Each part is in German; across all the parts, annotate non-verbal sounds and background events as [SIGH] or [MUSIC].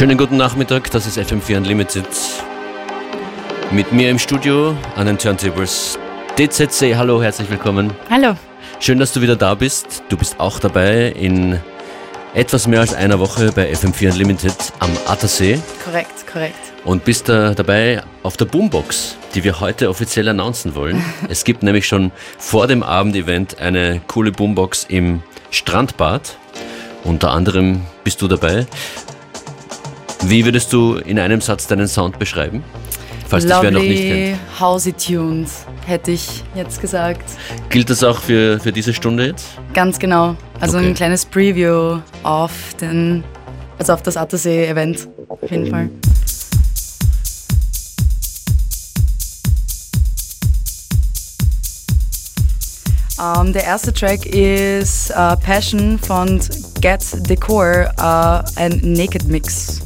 Schönen guten Nachmittag, das ist FM4 Unlimited. Mit mir im Studio an den Turntables DZC. Hallo, herzlich willkommen. Hallo. Schön, dass du wieder da bist. Du bist auch dabei in etwas mehr als einer Woche bei FM4 Unlimited am Attersee. Korrekt, korrekt. Und bist da dabei auf der Boombox, die wir heute offiziell announcen wollen. [LAUGHS] es gibt nämlich schon vor dem Abendevent eine coole Boombox im Strandbad. Unter anderem bist du dabei. Wie würdest du in einem Satz deinen Sound beschreiben? Falls wer noch nicht kennt. Housey Tunes, hätte ich jetzt gesagt. Gilt das auch für, für diese Stunde jetzt? Ganz genau. Also okay. ein kleines Preview auf den, also auf das Attersee-Event. Auf jeden Fall. Um, ähm, der erste Track ist uh, Passion von Get Decor, uh, ein Naked Mix.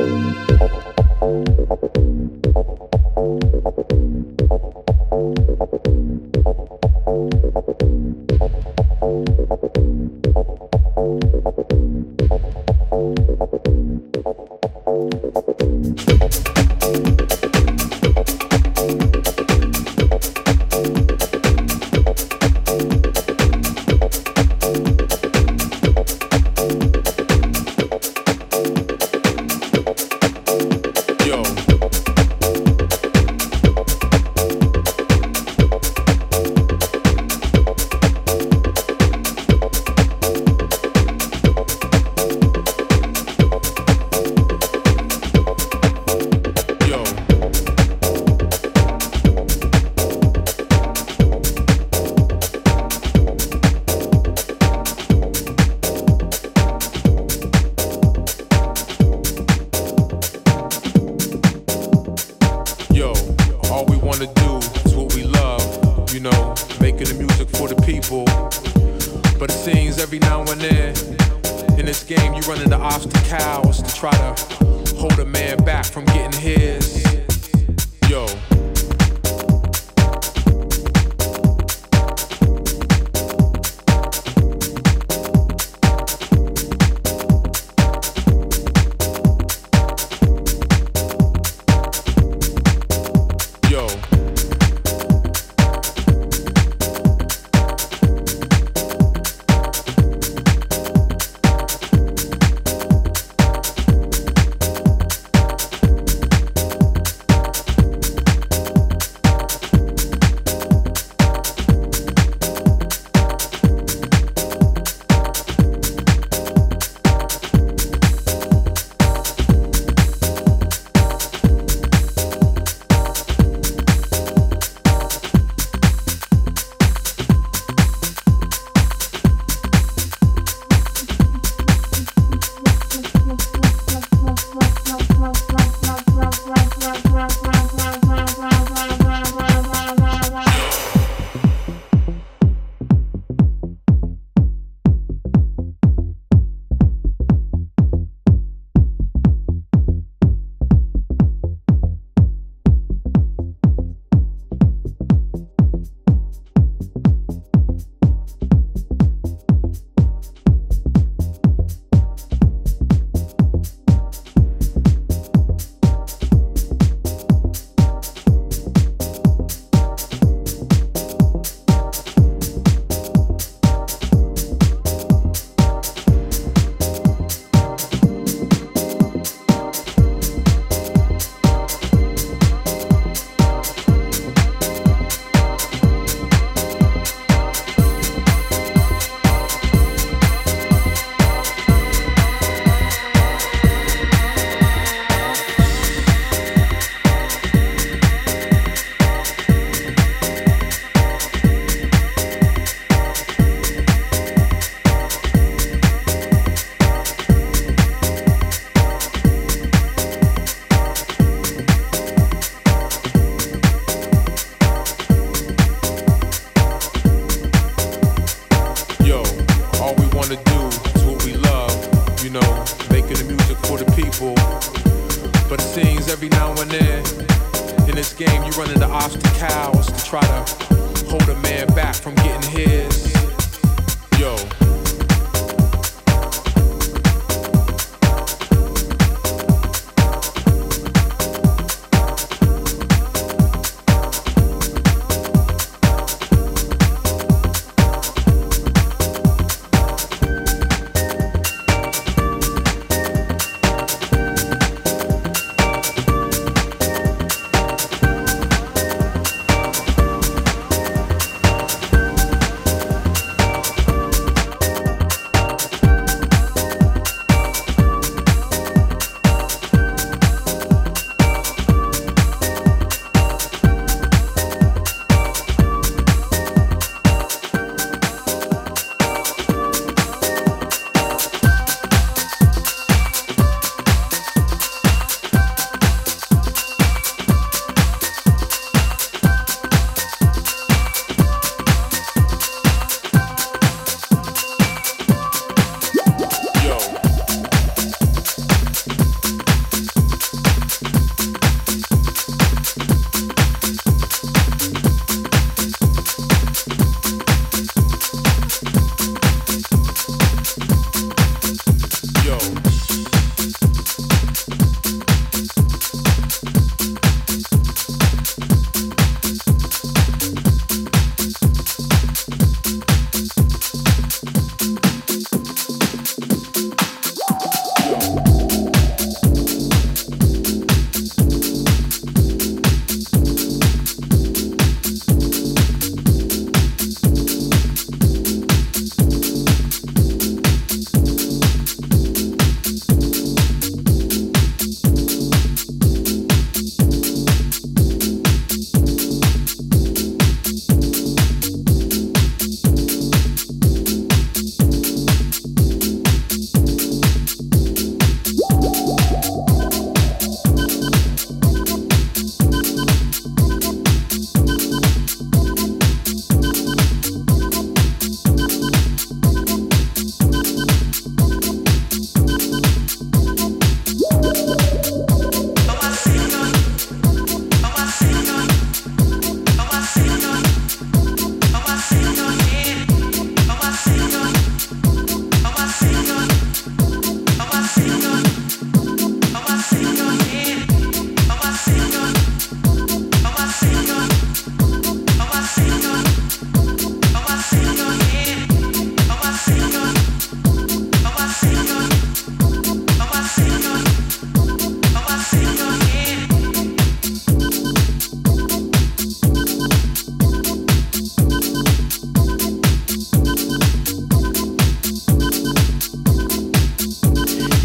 Thank you.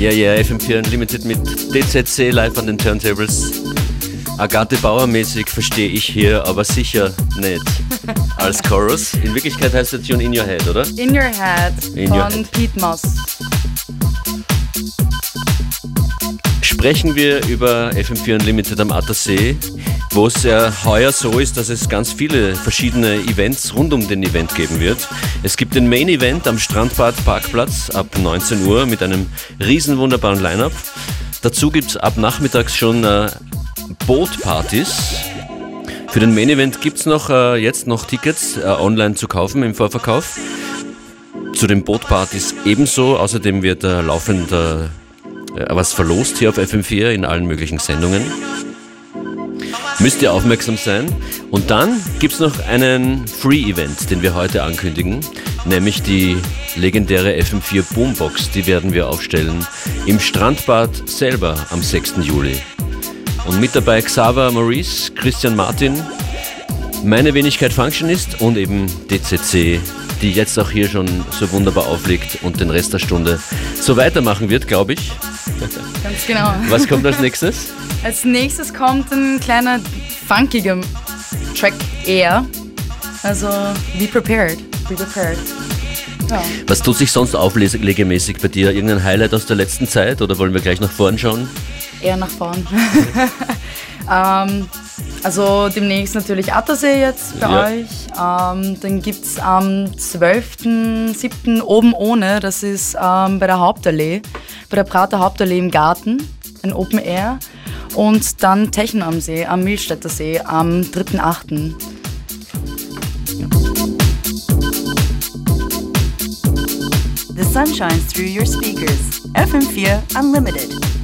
Ja, ja, FM4 Unlimited mit DZC live an den Turntables. Agathe Bauer-mäßig verstehe ich hier, aber sicher nicht als Chorus. In Wirklichkeit heißt der Tune In Your Head, oder? In Your Head In von Your Head. Pete Moss. Sprechen wir über FM4 Unlimited am Attersee, wo es ja heuer so ist, dass es ganz viele verschiedene Events rund um den Event geben wird. Es gibt den Main Event am Strandbad Parkplatz ab 19 Uhr mit einem riesen wunderbaren Line-Up. Dazu gibt es ab nachmittags schon äh, Bootpartys. Für den Main Event gibt es noch, äh, jetzt noch Tickets äh, online zu kaufen im Vorverkauf. Zu den Bootpartys ebenso. Außerdem wird äh, laufend äh, was verlost hier auf FM4 in allen möglichen Sendungen. Müsst ihr aufmerksam sein. Und dann gibt es noch einen Free-Event, den wir heute ankündigen, nämlich die legendäre FM4 Boombox. Die werden wir aufstellen im Strandbad selber am 6. Juli. Und mit dabei Xaver Maurice, Christian Martin, meine Wenigkeit Functionist und eben DCC, die jetzt auch hier schon so wunderbar auflegt und den Rest der Stunde so weitermachen wird, glaube ich. Ganz genau. Was kommt als nächstes? Als nächstes kommt ein kleiner funkiger Track eher. Also be prepared. Be prepared. Ja. Was tut sich sonst auflegemäßig bei dir? Irgendein Highlight aus der letzten Zeit oder wollen wir gleich nach vorn schauen? Eher nach vorn. [LAUGHS] ähm, also demnächst natürlich Attersee jetzt bei Ja. euch. Ähm, dann gibt es am 12.07. oben ohne, das ist ähm, bei der Hauptallee, bei der Prater Hauptallee im Garten, ein Open Air. Und dann Techno am See, am Milstädter See am 3.08. The sun shines through your speakers. FM4 Unlimited.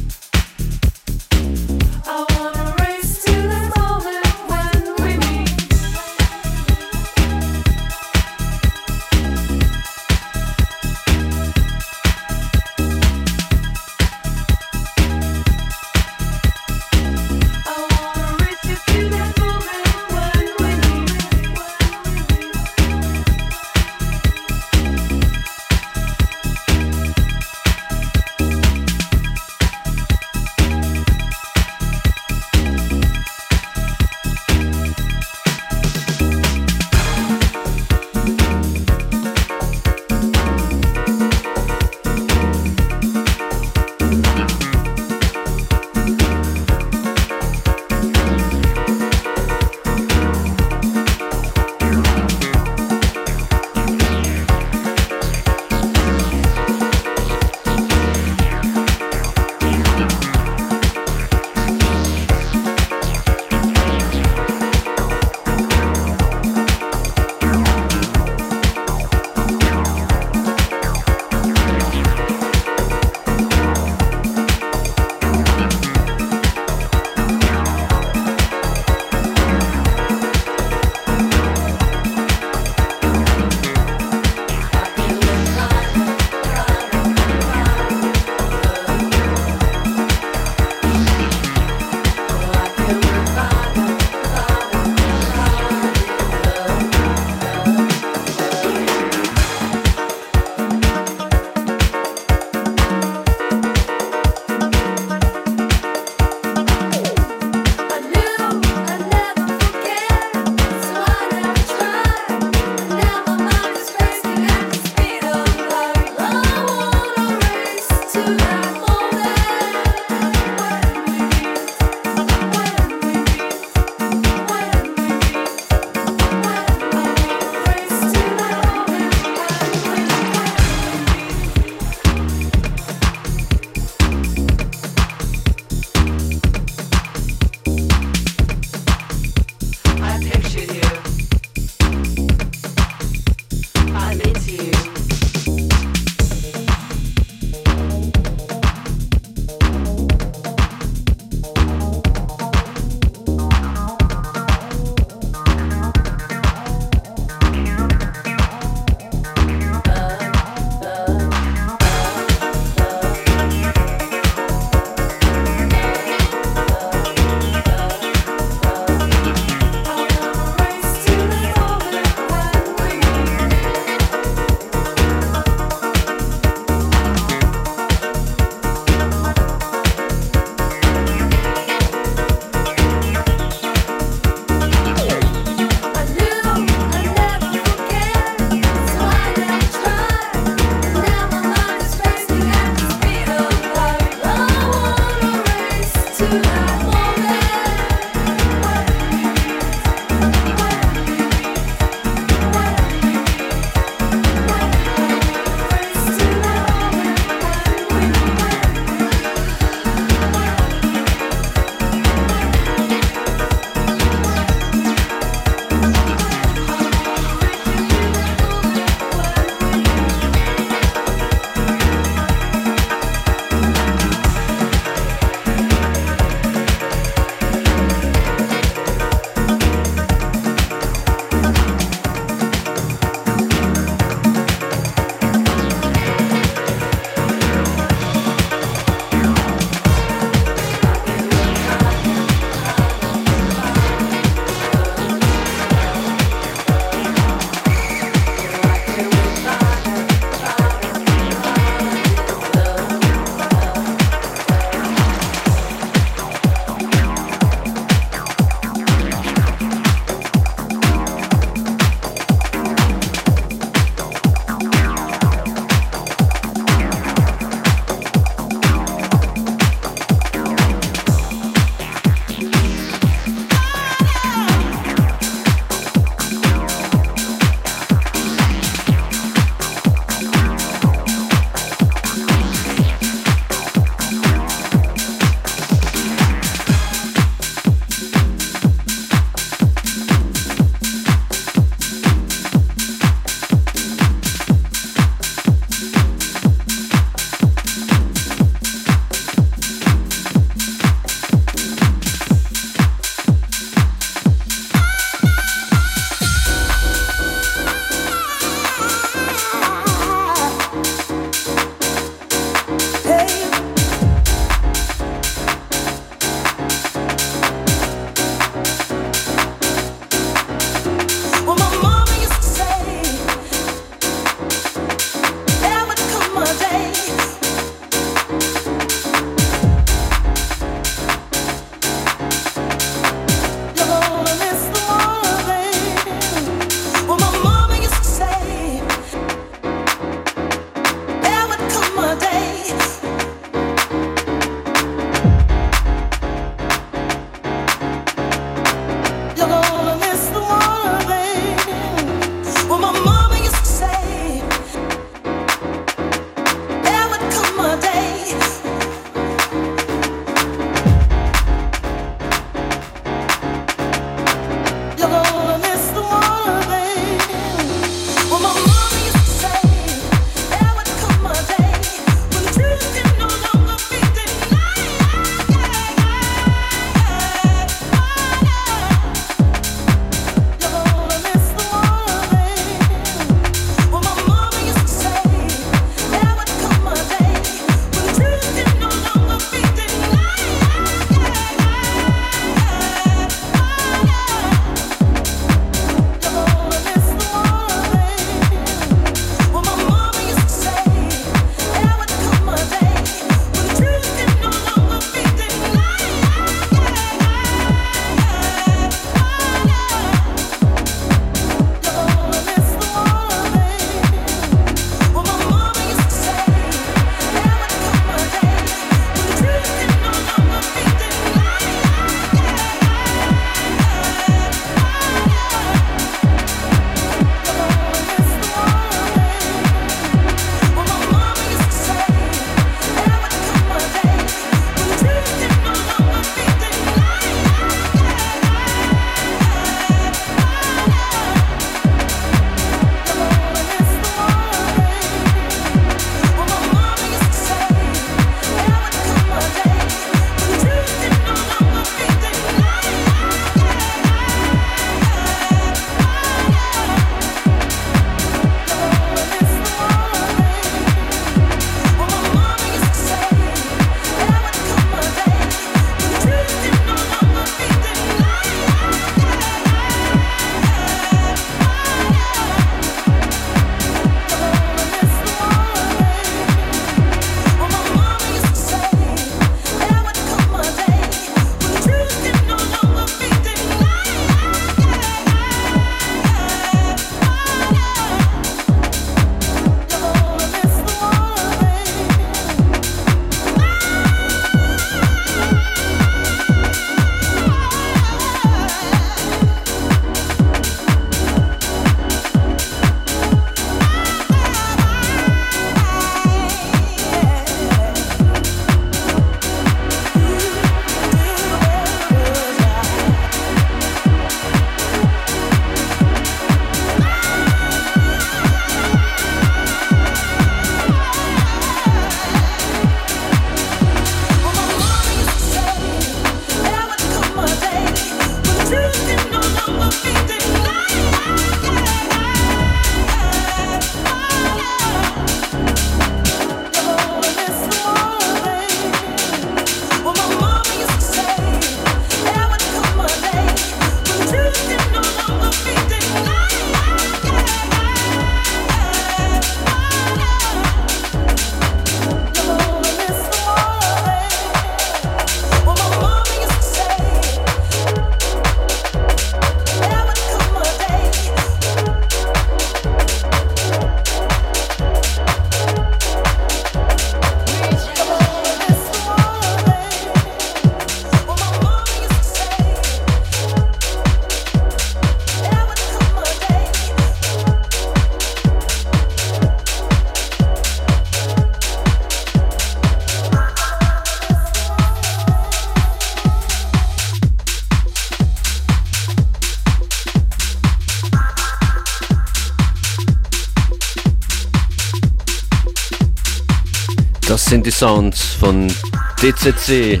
Die Sounds von DCC.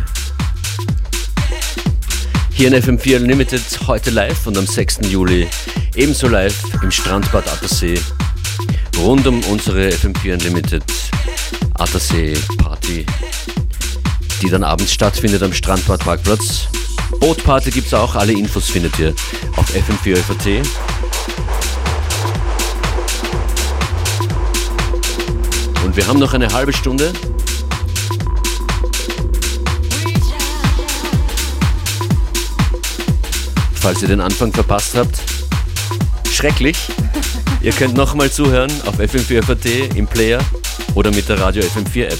Hier in FM4 Unlimited heute live und am 6. Juli ebenso live im Strandbad Attersee. Rund um unsere FM4 Unlimited Attersee Party, die dann abends stattfindet am Strandbad Parkplatz. Bootparty gibt es auch, alle Infos findet ihr auf FM4 Und wir haben noch eine halbe Stunde. Falls ihr den Anfang verpasst habt, schrecklich. Ihr könnt nochmal zuhören auf FM4 im Player oder mit der Radio FM4 App.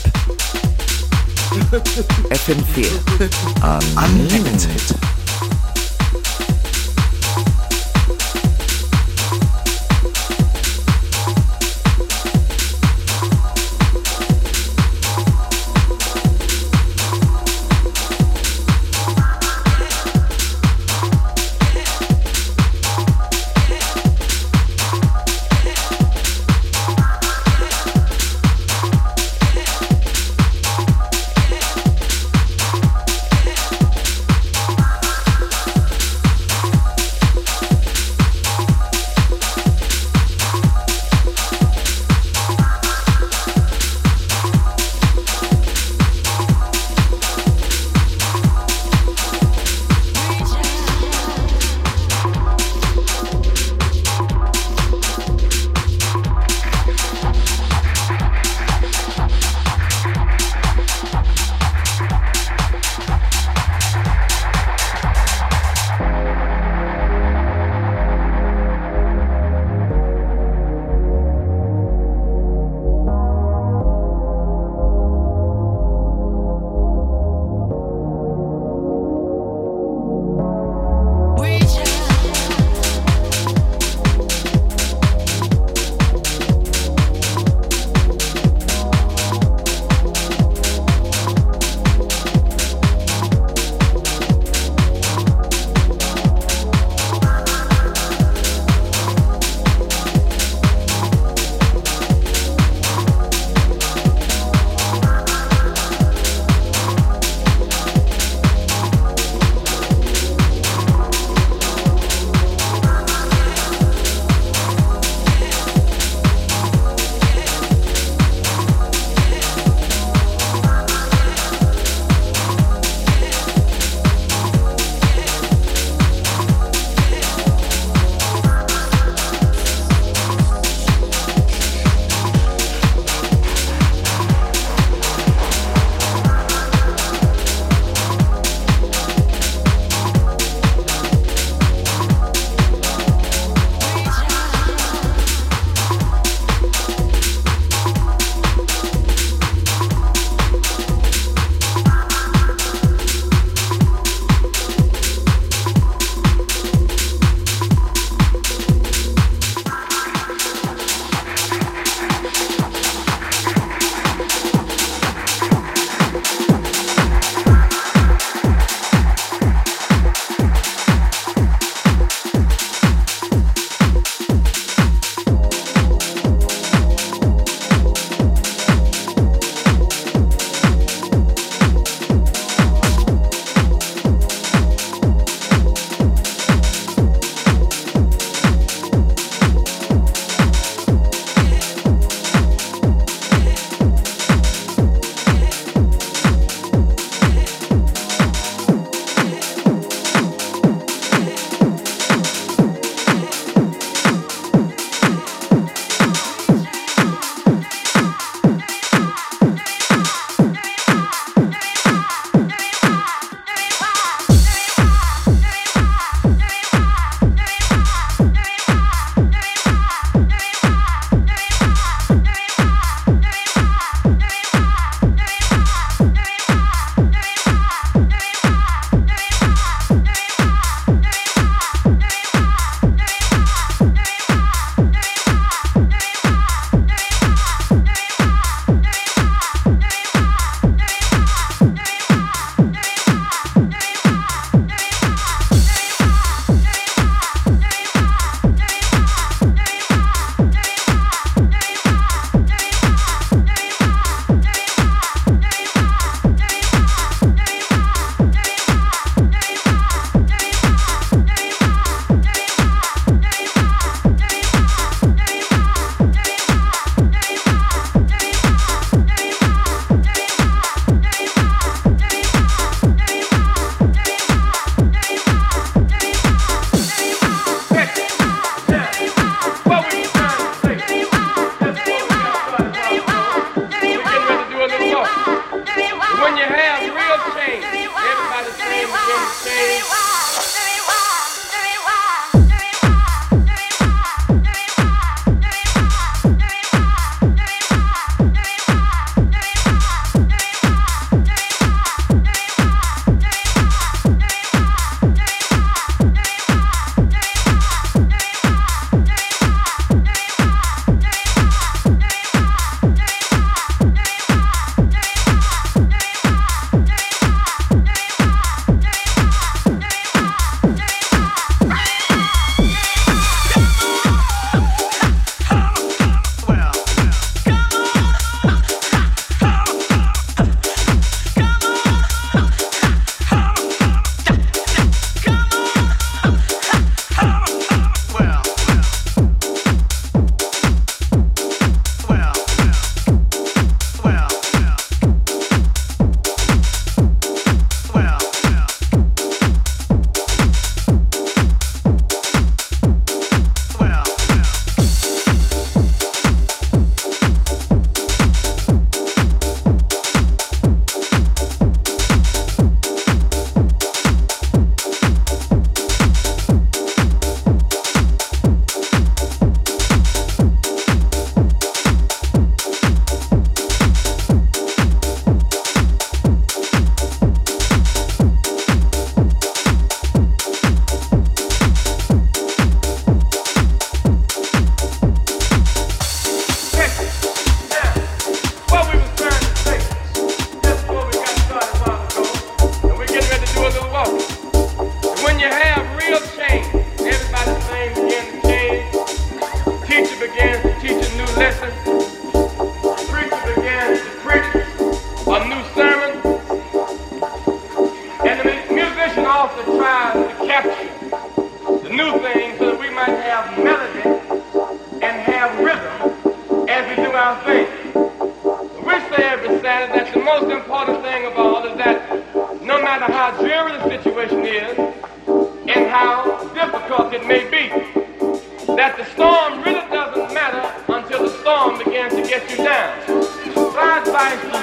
FM4 Unlimited.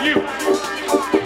You,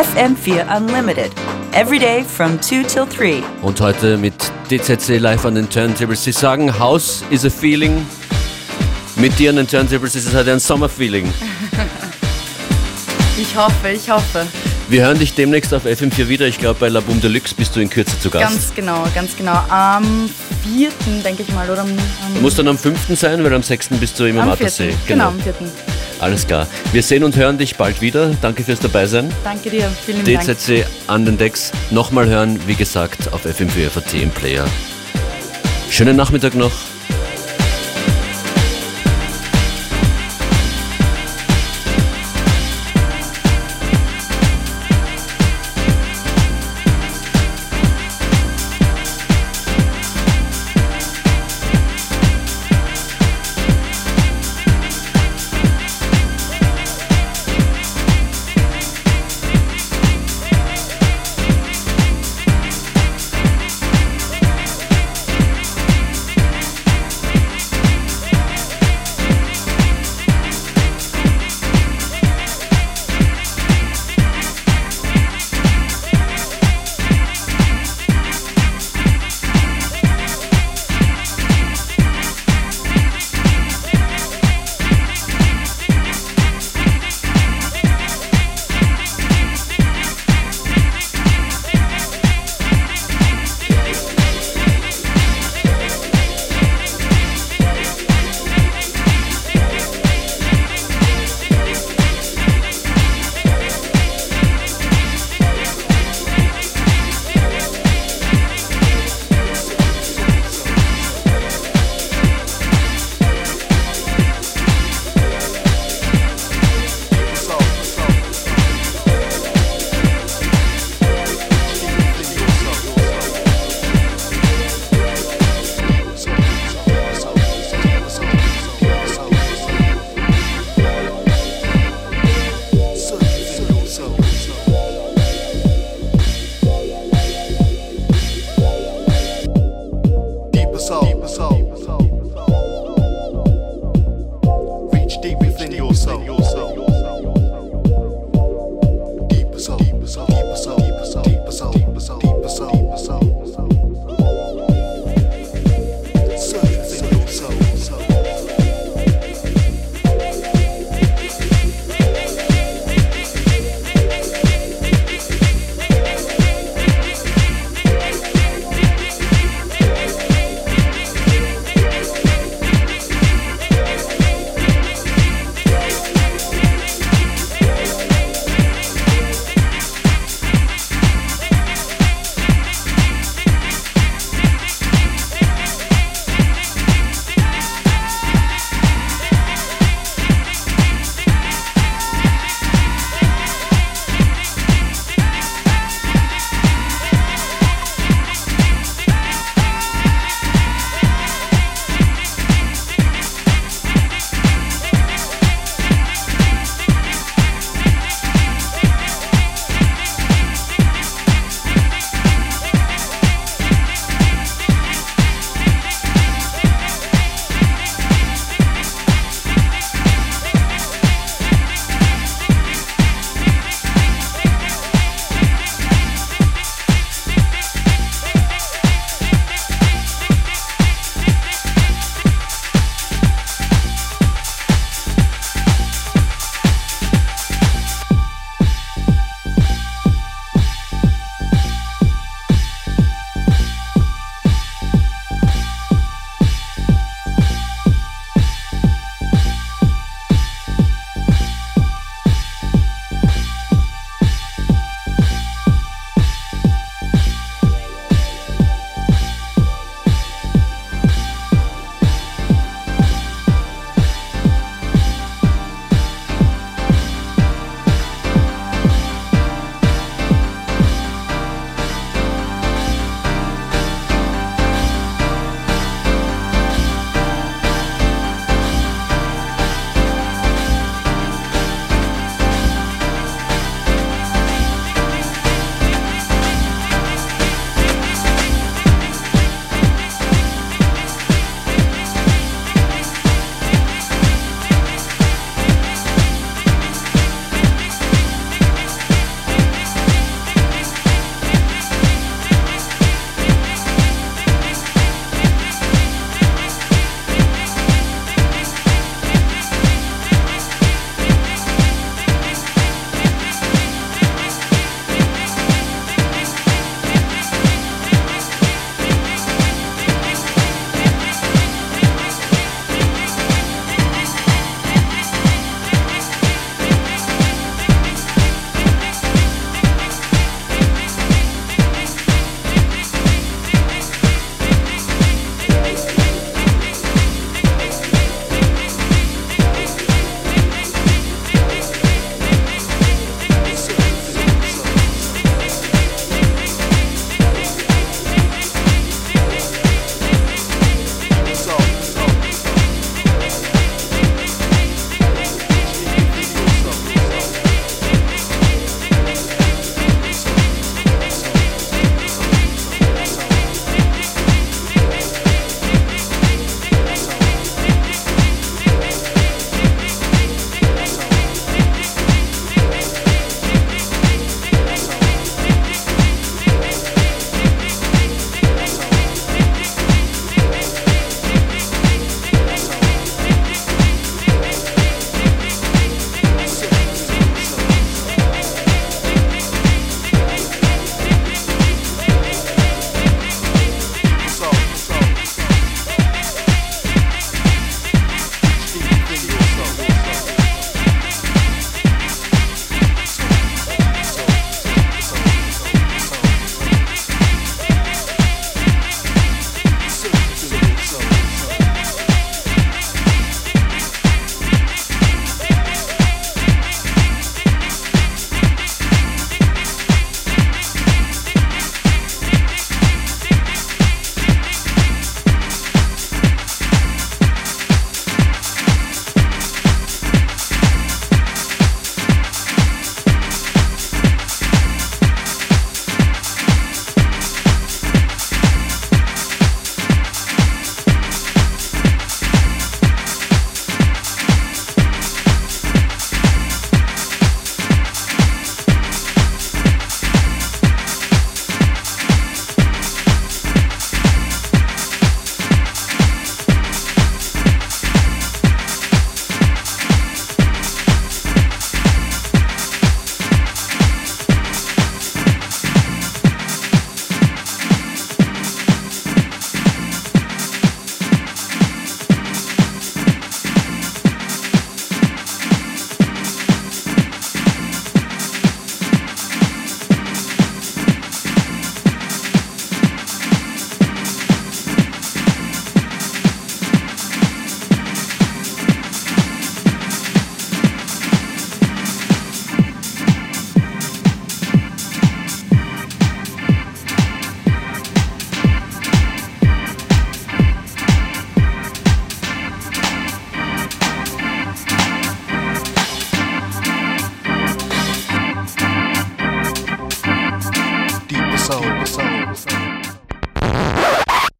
FM4 Unlimited. Every day from 2 till 3. Und heute mit DZC live an den Turntables. Sie sagen, House is a feeling. Mit dir an den Turntables ist es heute ein Sommerfeeling. [LAUGHS] Ich hoffe, ich hoffe. Wir hören dich demnächst auf FM4 wieder. Ich glaube, bei La Boom Deluxe bist du in Kürze zu Gast. Ganz genau, ganz genau. Am 4. denke ich mal, oder am, am, Muss dann am 5. sein, weil am 6. bist du immer am 4. Attersee. Genau, am 4. Alles klar. Wir sehen und hören dich bald wieder. Danke fürs Dabeisein. Danke dir, vielen Dank. DZC an den Decks. Nochmal hören, wie gesagt, auf FM4 FAT im Player. Schönen Nachmittag noch.